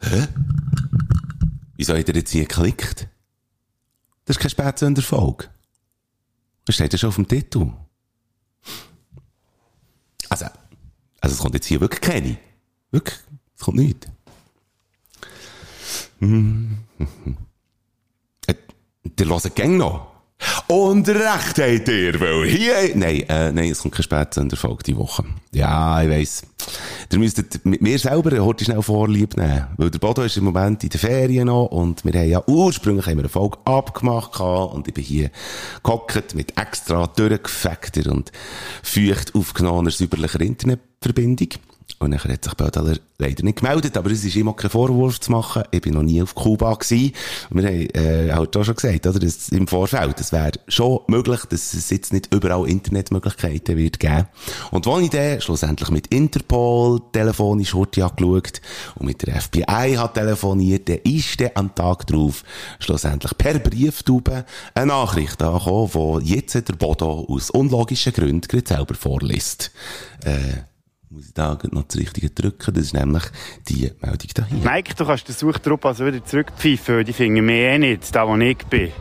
Hä? Wieso hat er jetzt hier geklickt? Das ist kein Spätsünderfolge. Das steht ja schon auf dem Titel. Also, also es kommt jetzt hier wirklich keine. Wirklich, es kommt nichts. Hm. Äh, der hört gang noch. Und recht habt ihr, weil hier... Nein, äh, nein, es kommt kein Spätsünderfolge diese Woche. Ja, ich weiss. Ihr müsstet mit mir selber heute schnell Vorlieb nehmen. Weil der Bodo ist im Moment in den Ferien noch und wir haben ja ursprünglich haben wir eine Folge abgemacht und ich bin hier gehockt mit extra durchgefeckter und feucht aufgenommener, säuberlicher Internetverbindung. Und dann hat sich Bödeler leider nicht gemeldet, aber es ist immer kein Vorwurf zu machen. Ich bin noch nie auf Kuba gewesen. Und wir haben, äh, halt auch schon gesagt, oder? Das im Vorfeld. Es wäre schon möglich, dass es jetzt nicht überall Internetmöglichkeiten wird geben. Und als ich dann schlussendlich mit Interpol telefonisch heute angeschaut und mit der FBI hat telefoniert, dann ist dann am Tag drauf schlussendlich per Brieftube eine Nachricht angekommen, die jetzt der Bodo aus unlogischen Gründen gerade selber vorliest. Äh, muss ich da noch das Richtige drücken. Das ist nämlich die Meldung da hier. Mike, du kannst den Suchtrupp also wieder zurückpfeifen, die finden mich eh nicht, da wo ich bin.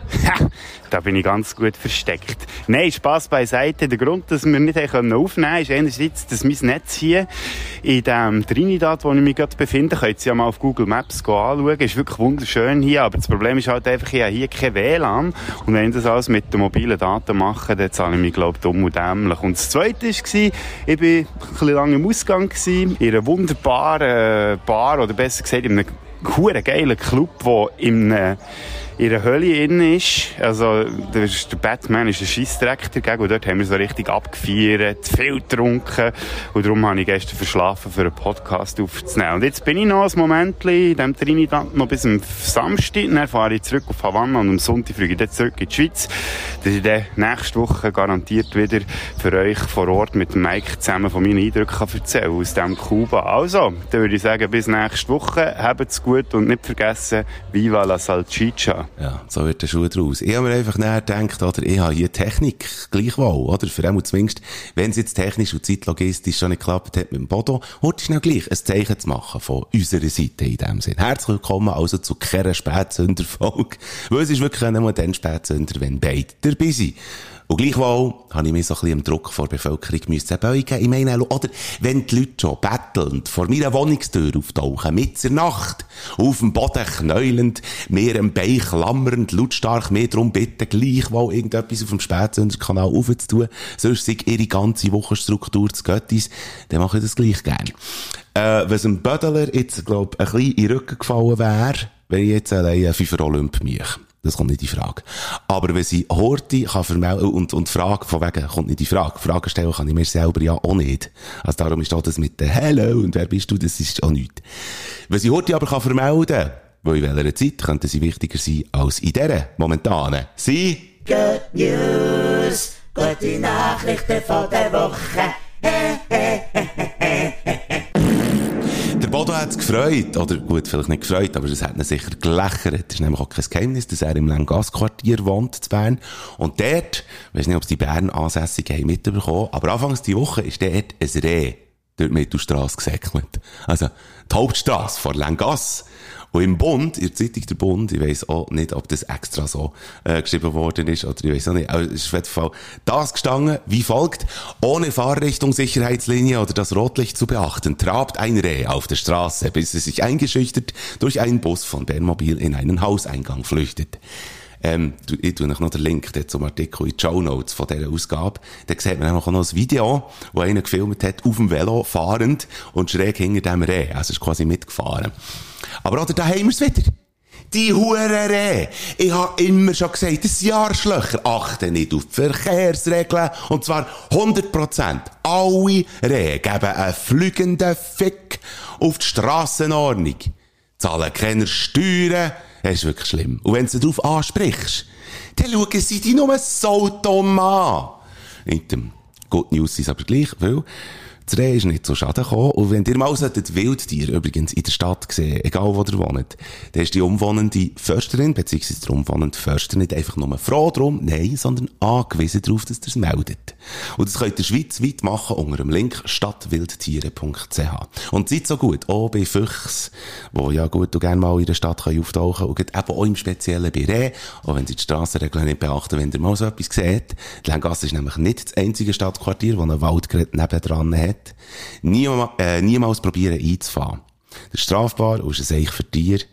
da bin ich ganz gut versteckt. Nein, Spass beiseite. Der Grund, dass wir nicht aufnehmen können, ist einerseits, dass mein Netz hier in dem Trinidad, wo ich mich gerade befinde, könnt ihr ja mal auf Google Maps anschauen, ist wirklich wunderschön hier, aber das Problem ist halt einfach, ich habe hier kein WLAN und wenn ich das alles mit den mobilen Daten mache, dann zahle ich mich, glaube ich, dumm und dämlich. Und das Zweite war, ich war ein bisschen lange im Ausgang, gewesen, in einer wunderbaren Bar, oder besser gesagt, in einem geilen Club, der in einem in der Hölle innen ist. Also, der, Batman ist ein Scheissdreck dagegen und dort haben wir so richtig abgefeiert, viel getrunken und darum habe ich gestern verschlafen, für einen Podcast aufzunehmen. Und jetzt bin ich noch ein Moment in diesem Trinidad noch bis am Samstag, dann fahre ich zurück auf Havanna und am Sonntag fliege ich zurück in die Schweiz, dass ich dann nächste Woche garantiert wieder für euch vor Ort mit Mike zusammen von meinen Eindrücken erzählen aus dem Kuba. Also, dann würde ich sagen, bis nächste Woche, habt's gut und nicht vergessen, Viva la Salchicha. Ja, so wird der Schuh draus. Ich habe mir einfach näher gedacht, oder, ich habe hier Technik gleichwohl, oder? Für einmal zumindest, wenn es jetzt technisch und zeitlogistisch schon nicht geklappt hat mit dem Bodo, heute schnell gleich ein Zeichen zu machen von unserer Seite in dem Sinn. Herzlich willkommen also zu keiner Spätsünderfolge. Weil es ist wirklich nur dann Spätsünder, wenn beide dabei sind. Und gleichwohl habe ich mir so ein bisschen im Druck vor der Bevölkerung müssen beugen. Ich meine, oder wenn die Leute schon bettelnd vor meiner Wohnungstür auftauchen, mit der Nacht, auf dem Boden knäulend, mir am Bein klammernd, lautstark mehr darum bitten, gleichwohl irgendetwas auf dem Spätsünderkanal aufzutun, sonst sei ihre ganze Wochenstruktur zu Göttis, dann mache ich das gleich gern. Äh, was ein Bödeler jetzt, glaub, ein bisschen in den Rücken gefallen wäre, wenn ich jetzt allein einen Fünfer Olymp mich. Das kommt nicht in Frage. Aber wenn sie Horti kann vermelden und, und Frage von wegen, kommt nicht in Frage. Fragen stellen kann ich mir selber ja auch nicht. Also darum ist auch das mit der Hello und wer bist du, das ist auch nichts. Wenn sie Horti aber kann vermelden, wo in welcher Zeit könnte sie wichtiger sein als in dieser momentanen. Sie Good News, gute Nachrichten von der Woche. Bodo hat es gefreut. Oder gut, vielleicht nicht gefreut, aber es hat ihn sicher gelächert. Es ist nämlich auch kein Geheimnis, dass er im Langas-Quartier wohnt, zu Bern. Und dort, ich weiß nicht, ob es die Bern-Ansässigen haben mitbekommen, aber anfangs die Woche ist dort ein Reh durch die Mittelstrasse gesäckelt. Also, die Hauptstrasse vor Langas. Und im Bund, in der Zeitung der Bund, ich weiss auch nicht, ob das extra so äh, geschrieben worden ist, oder ich weiss auch nicht, aber es ist auf jeden Fall das gestanden, wie folgt, ohne Fahrrichtung, Sicherheitslinie oder das Rotlicht zu beachten, trabt ein Reh auf der Straße, bis es sich eingeschüchtert durch einen Bus von Bernmobil in einen Hauseingang flüchtet. Ähm, ich tue noch den Link zum Artikel in die Show Notes von dieser Ausgabe. Da sieht man auch noch ein Video, wo einer gefilmt hat, auf dem Velo fahrend und schräg hinter dem Reh. Also ist quasi mitgefahren. Aber oder, da haben wir es wieder. Die Hure Ich habe immer schon gesagt, das Jahrschlöcher achten nicht auf die Verkehrsregeln. Und zwar 100%. Alle Rehe geben einen fliegenden Fick auf die Strassenordnung. Zahlen keine Steuern. Das ist wirklich schlimm. Und wenn du darauf ansprichst, dann schauen sie dich nur so dumm an. Nicht dem Good News ist aber gleich, weil Reh ist nicht so schaden gekommen. Und wenn ihr mal solltet Wildtier übrigens in der Stadt sehen, egal wo ihr wohnt, dann ist die umwohnende Försterin, beziehungsweise der umwohnende Förster nicht einfach nur froh drum, nein, sondern angewiesen darauf, dass ihr es meldet. Und das könnt ihr schweizweit machen unter dem Link stadtwildtiere.ch. Und seid so gut, auch bei Füchs, wo ja gut und gerne mal in der Stadt können auftauchen und eben auch im speziellen bei Reh, auch wenn sie die Strassenregeln nicht beachten, wenn ihr mal so etwas seht. Die Lengasse ist nämlich nicht das einzige Stadtquartier, das einen Waldgerät nebendran hat. Niemals, äh, niemals probieren einzufahren. Das ist strafbar und ist ein Seich für Tiere.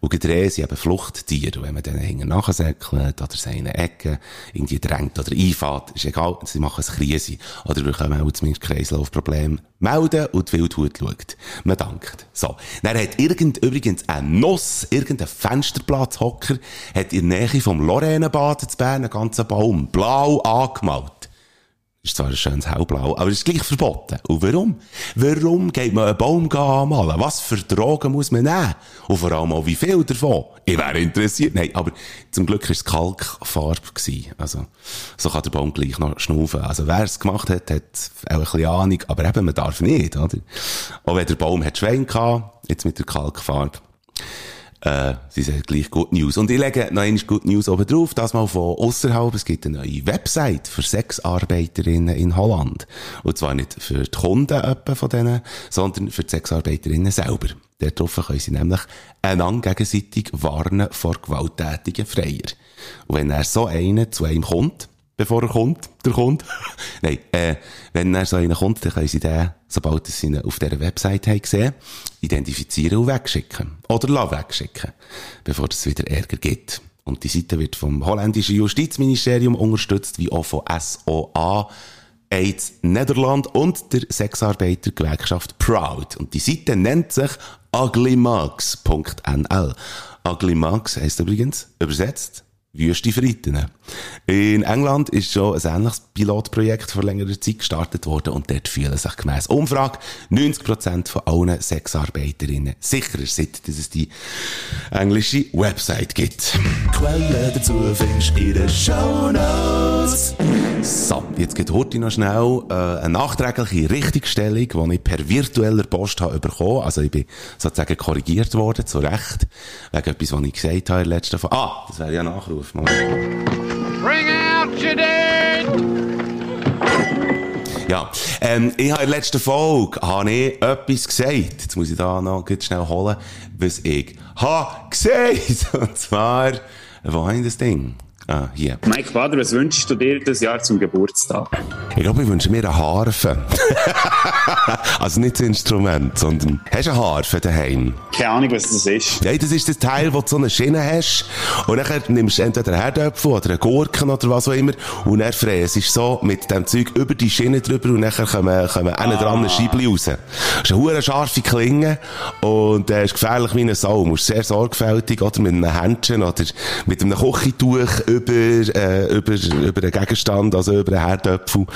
Und gedreht sind eben Fluchttiere. Und wenn man denen hinten nachsäckelt oder sie in eine Ecke irgendwie drängt oder einfährt, ist egal, sie machen ein Krise. Oder wir können auch zumindest Kreislaufproblem melden und die Wildhut schaut. Man dankt. So. Dann hat irgend, übrigens ein Nuss, irgendein Fensterplatzhocker, hat in der Nähe vom Loränenbad zu Bern einen ganzen Baum blau angemalt. Ist zwar ein schönes Hellblau, aber ist gleich verboten. Und warum? Warum geht man einen Baum anmalen? Was für Drogen muss man nehmen? Und vor allem auch wie viel davon? Ich wäre interessiert. Nein, aber zum Glück war es Kalkfarbe. Also, so kann der Baum gleich noch schnaufen. Also, wer es gemacht hat, hat auch ein bisschen Ahnung. Aber eben, man darf nicht, oder? Auch wenn der Baum hat Schwein gehabt, jetzt mit der Kalkfarbe äh, sie sind gleich Good News. Und ich lege noch einmal Good News oben drauf, das mal von außerhalb. Es gibt eine neue Website für Sexarbeiterinnen in Holland. Und zwar nicht für die Kunden von denen, sondern für die Sexarbeiterinnen selber. Darauf können sie nämlich einander gegenseitig warnen vor gewalttätigen Freier. Und wenn er so einen zu einem kommt, bevor er kommt, der kommt. Nein, äh, wenn er so einer kommt, dann können sie den, sobald sie ihn auf dieser Website haben gesehen, identifizieren und wegschicken. Oder lassen wegschicken, bevor es wieder Ärger gibt. Und die Seite wird vom holländischen Justizministerium unterstützt, wie auch von SOA, AIDS Nederland und der Sexarbeitergewerkschaft Proud. Und die Seite nennt sich uglymax.nl. Uglymax heisst übrigens, übersetzt, Wüste Fritten. In England ist schon ein ähnliches Pilotprojekt vor längerer Zeit gestartet worden und dort fühlen sich gemäss Umfrage 90% von allen Sexarbeiterinnen sicherer, seit dass es die englische Website gibt. Quelle dazu findest in den Shownotes. So, jetzt geht heute noch schnell äh, eine nachträgliche Richtigstellung, die ich per virtueller Post habe bekommen. Also ich bin sozusagen korrigiert worden, zu Recht, wegen etwas, was ich gesagt habe in der letzten Folge. Ah, das wäre ja ein Nachruf. Moment. Bring out your dead! Ja, ähm, ich habe in der letzten Folge habe ich etwas gesagt. Jetzt muss ich da noch ganz schnell holen, was ich habe gesagt. Und zwar, wo habe ich das Ding? Ah, hier. Mike Bader, was wünschst du dir das Jahr zum Geburtstag? Ich glaube, ich wünsche mir eine Harfe. also nicht das Instrument, sondern hast du eine Harfe daheim? Keine Ahnung, was das ist. Nein, das ist das Teil, wo du so eine Schiene hast. Und dann nimmst du entweder einen Herdöpfel oder einen Gurken oder was auch immer. Und dann fräst ist so mit dem Zeug über die Schiene drüber und dann kommen, kommen ah. dran ein Scheibchen raus. Das ist eine scharfe Klinge und äh, ist gefährlich wie eine Sau. Du musst sehr sorgfältig oder mit einem Händchen oder mit einem Küchentuch über, äh, über, über einen Gegenstand, also über einen Herdöpfel,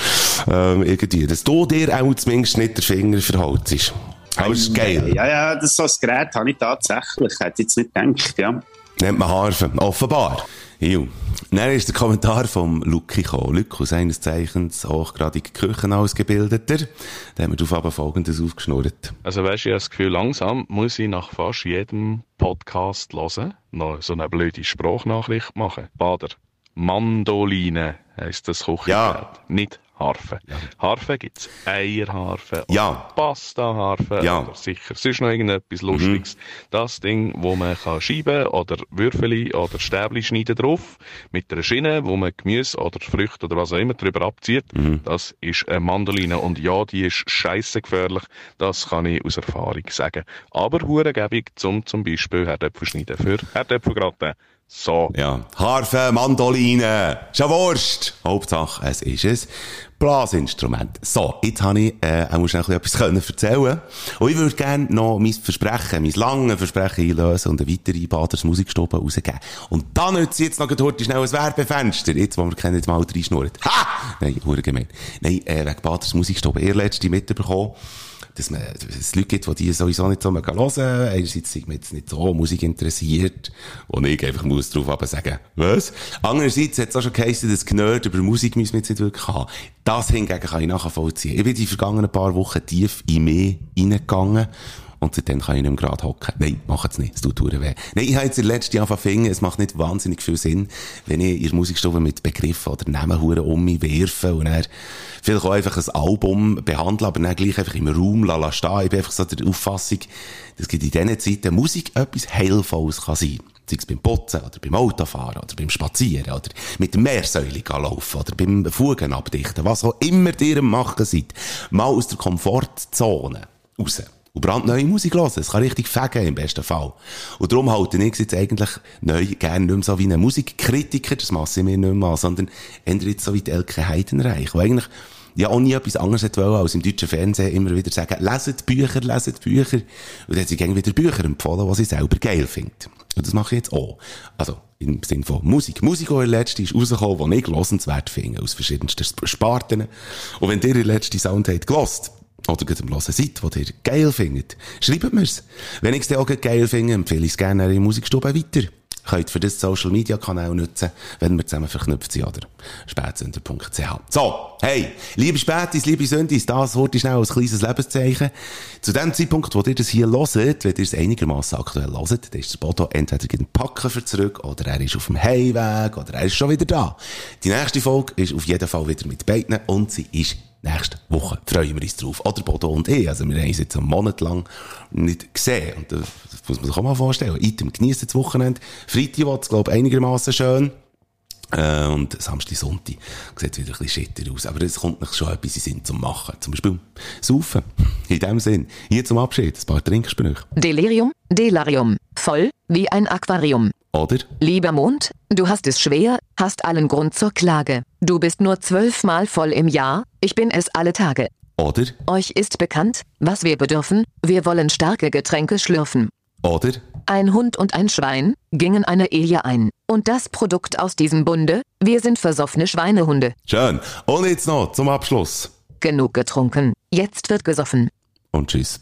ähm, irgendwie. Dass du dir auch zumindest nicht der Finger verhaltest. Aber es ist geil. Ja, ja, das so ein Gerät habe ich tatsächlich. Ich hätte jetzt nicht gedacht, ja. Nennt man Harfe. Offenbar. Ju. Dann ist der Kommentar vom Luki gekommen. Luki, seines Zeichens hochgradig Küchenausgebildeter. Der hat mir darauf folgendes aufgeschnurrt. Also weisst du, ich habe das Gefühl, langsam muss ich nach fast jedem Podcast hören, noch so eine blöde Sprachnachricht machen. Bader. Mandoline heisst das Kochgerät. Ja. Nicht Harfe. Ja. Harfe gibt's Eierharfe Ja. oder Pasta-Harfe Ja. oder sicher sonst noch irgendetwas Lustiges. Das Ding, wo man kann scheiben oder Würfeli oder Stäbli schneiden drauf, mit einer Schiene, wo man Gemüse oder Früchte oder was auch immer drüber abzieht, das ist eine Mandoline. Und ja, die ist scheisse gefährlich, das kann ich aus Erfahrung sagen. Aber hurengebig zum zum Beispiel Herdöpfel schneiden für Herdöpfelgratin. So. Ja. Harfe, Mandoline. Ist ja Wurst. Hauptsache, es ist ein Blasinstrument. So, jetzt habe ich, äh, auch schnell etwas können erzählen Und ich würde gerne noch mein Versprechen, mein langes Versprechen einlösen und eine weitere Baders Musikstube rausgeben. Und dann nütze ich jetzt noch heute schnell ein Werbefenster. Jetzt, wo wir kennen, mal reinschnurren. Ha! Nein, hure gemein. Nein, äh, wegen Baders Musikstube. Ihr letzte mitbekommen. Dass man, dass es Leute gibt, die die sowieso nicht so hören. Einerseits sind wir nicht so Musik interessiert, wo ich einfach muss drauf aber sagen, was? Andererseits hat es auch schon geheißen, dass Gnerd über Musik müssen wir jetzt nicht wirklich haben. Das hingegen kann ich nachvollziehen. Ich bin die vergangenen paar Wochen tief in mich reingegangen und seitdem kann ich nicht mehr gerade hocken. Nein, macht's nicht. Es tut verdammt weh. Nein, ich habe jetzt der letzten Jahr finden, es macht nicht wahnsinnig viel Sinn, wenn ich in der Musikstube mit Begriffen oder Namen hure um mich werfe und dann vielleicht auch einfach ein Album behandle, aber dann gleich einfach im Raum la stehen. Ich bin einfach so der Auffassung, dass in diesen Zeiten Musik etwas Heilvolles kann sein. Sei es beim Putzen, oder beim Autofahren, oder beim Spazieren, oder mit der Meersäule laufen, oder beim Fugen abdichten, was auch immer ihr am machen seid. Mal aus der Komfortzone raus und brandneue Musik hören. Es kann richtig fegen im besten Fall. Und darum halte ich jetzt eigentlich neu gerne nicht mehr so wie ein Musikkritiker, das mache ich mir nicht mehr an, sondern ändere jetzt so wie die Elke Heidenreich, wo eigentlich ja auch nie etwas anderes wollte, als im deutschen Fernsehen immer wieder sagen, leset Bücher, leset Bücher. Und dann hat sie gerne wieder Bücher empfohlen, die sie selber geil findet. Und das mache ich jetzt auch. Also, im Sinne von Musik. Musik, die ihr letzte ist rausgekommen, die ich losenswert finde, aus verschiedensten Sparten. Und wenn ihr den letzten Sound habt gelost, oder gerade am Hören seid, was ihr geil findet, schreibt mir's. Wenn ich es dann auch geil finde, empfehle ich es gerne in der Musikstube weiter. Könnt für das Social Media Kanal nutzen, wenn wir zusammen verknüpft sind, oder? spätsünder.ch. So, hey, liebe Spätis, liebe Sündis, das wurde schnell als kleines Lebenszeichen. Zu dem Zeitpunkt, wo ihr das hier hört, wenn ihr es einigermaßen aktuell hört, dann ist der Bodo entweder in Packen für zurück, oder er ist auf dem Heimweg, oder er ist schon wieder da. Die nächste Folge ist auf jeden Fall wieder mit beiden, und sie ist nächste Woche freuen wir uns drauf. Oder Bodo und ich. Also, wir haben uns jetzt einen Monat lang nicht gesehen. Und das muss man sich auch mal vorstellen. Item genießt das Wochenende. Freitag war es, glaube ich, einigermaßen schön. Äh, und Samstag, Sonntag sieht wieder ein bisschen schitter aus. Aber es kommt noch schon etwas in Sinn zum Machen. Zum Beispiel Saufen. In dem Sinn. Hier zum Abschied ein paar Trinksprüche. Delirium, Delarium. Voll, wie ein Aquarium. Oder? Lieber Mond, du hast es schwer, hast allen Grund zur Klage. Du bist nur zwölfmal voll im Jahr, ich bin es alle Tage. Oder? Euch ist bekannt, was wir bedürfen, wir wollen starke Getränke schlürfen. Oder? Ein Hund und ein Schwein gingen eine Ehe ein. Und das Produkt aus diesem Bunde, wir sind versoffene Schweinehunde. Schön. Und jetzt noch zum Abschluss. Genug getrunken, jetzt wird gesoffen. Und tschüss.